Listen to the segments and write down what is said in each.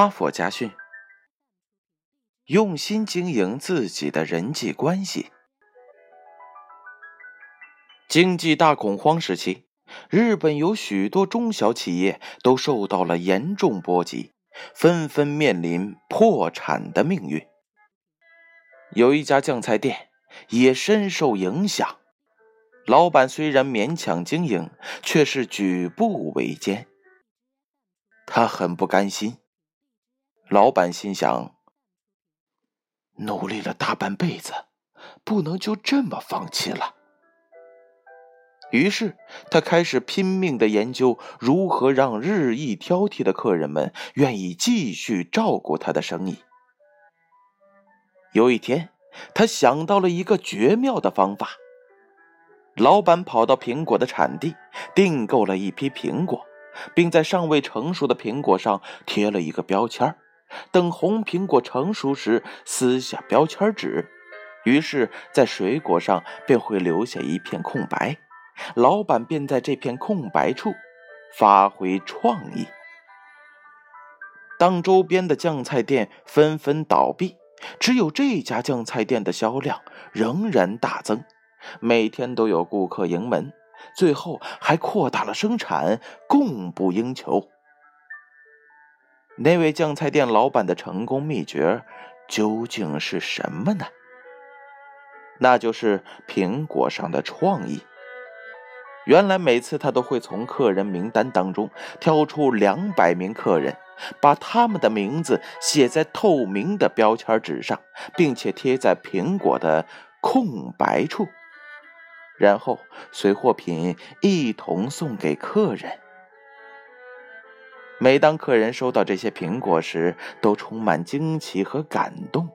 哈佛家训：用心经营自己的人际关系。经济大恐慌时期，日本有许多中小企业都受到了严重波及，纷纷面临破产的命运。有一家酱菜店也深受影响。老板虽然勉强经营，却是举步维艰。他很不甘心。老板心想：努力了大半辈子，不能就这么放弃了。于是，他开始拼命的研究如何让日益挑剔的客人们愿意继续照顾他的生意。有一天，他想到了一个绝妙的方法。老板跑到苹果的产地，订购了一批苹果，并在尚未成熟的苹果上贴了一个标签等红苹果成熟时，撕下标签纸，于是，在水果上便会留下一片空白。老板便在这片空白处发挥创意。当周边的酱菜店纷纷倒闭，只有这家酱菜店的销量仍然大增。每天都有顾客盈门，最后还扩大了生产，供不应求。那位酱菜店老板的成功秘诀究竟是什么呢？那就是苹果上的创意。原来每次他都会从客人名单当中挑出两百名客人，把他们的名字写在透明的标签纸上，并且贴在苹果的空白处。然后随货品一同送给客人。每当客人收到这些苹果时，都充满惊奇和感动。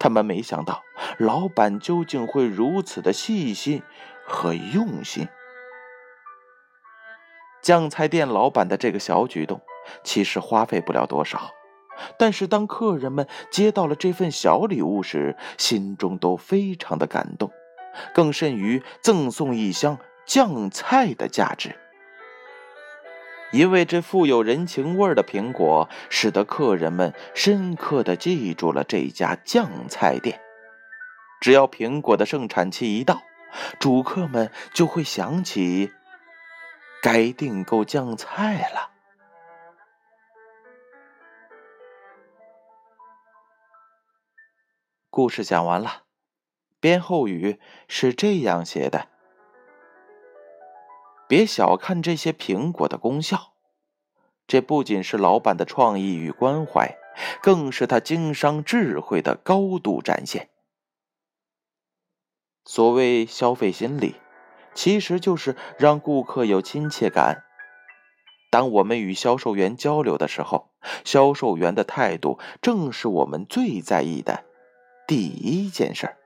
他们没想到老板究竟会如此的细心和用心。酱菜店老板的这个小举动，其实花费不了多少，但是当客人们接到了这份小礼物时，心中都非常的感动。更甚于赠送一箱酱菜的价值，因为这富有人情味的苹果，使得客人们深刻的记住了这家酱菜店。只要苹果的盛产期一到，主客们就会想起该订购酱菜了。故事讲完了。编后语是这样写的：别小看这些苹果的功效，这不仅是老板的创意与关怀，更是他经商智慧的高度展现。所谓消费心理，其实就是让顾客有亲切感。当我们与销售员交流的时候，销售员的态度正是我们最在意的第一件事儿。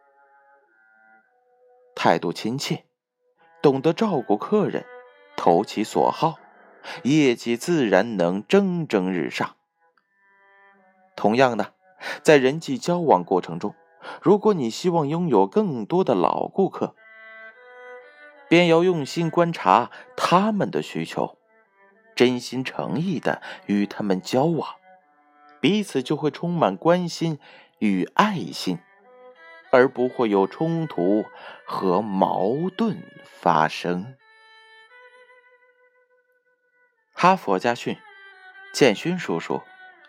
态度亲切，懂得照顾客人，投其所好，业绩自然能蒸蒸日上。同样的，在人际交往过程中，如果你希望拥有更多的老顾客，便要用心观察他们的需求，真心诚意的与他们交往，彼此就会充满关心与爱心。而不会有冲突和矛盾发生。哈佛家训，建勋叔叔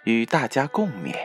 与大家共勉。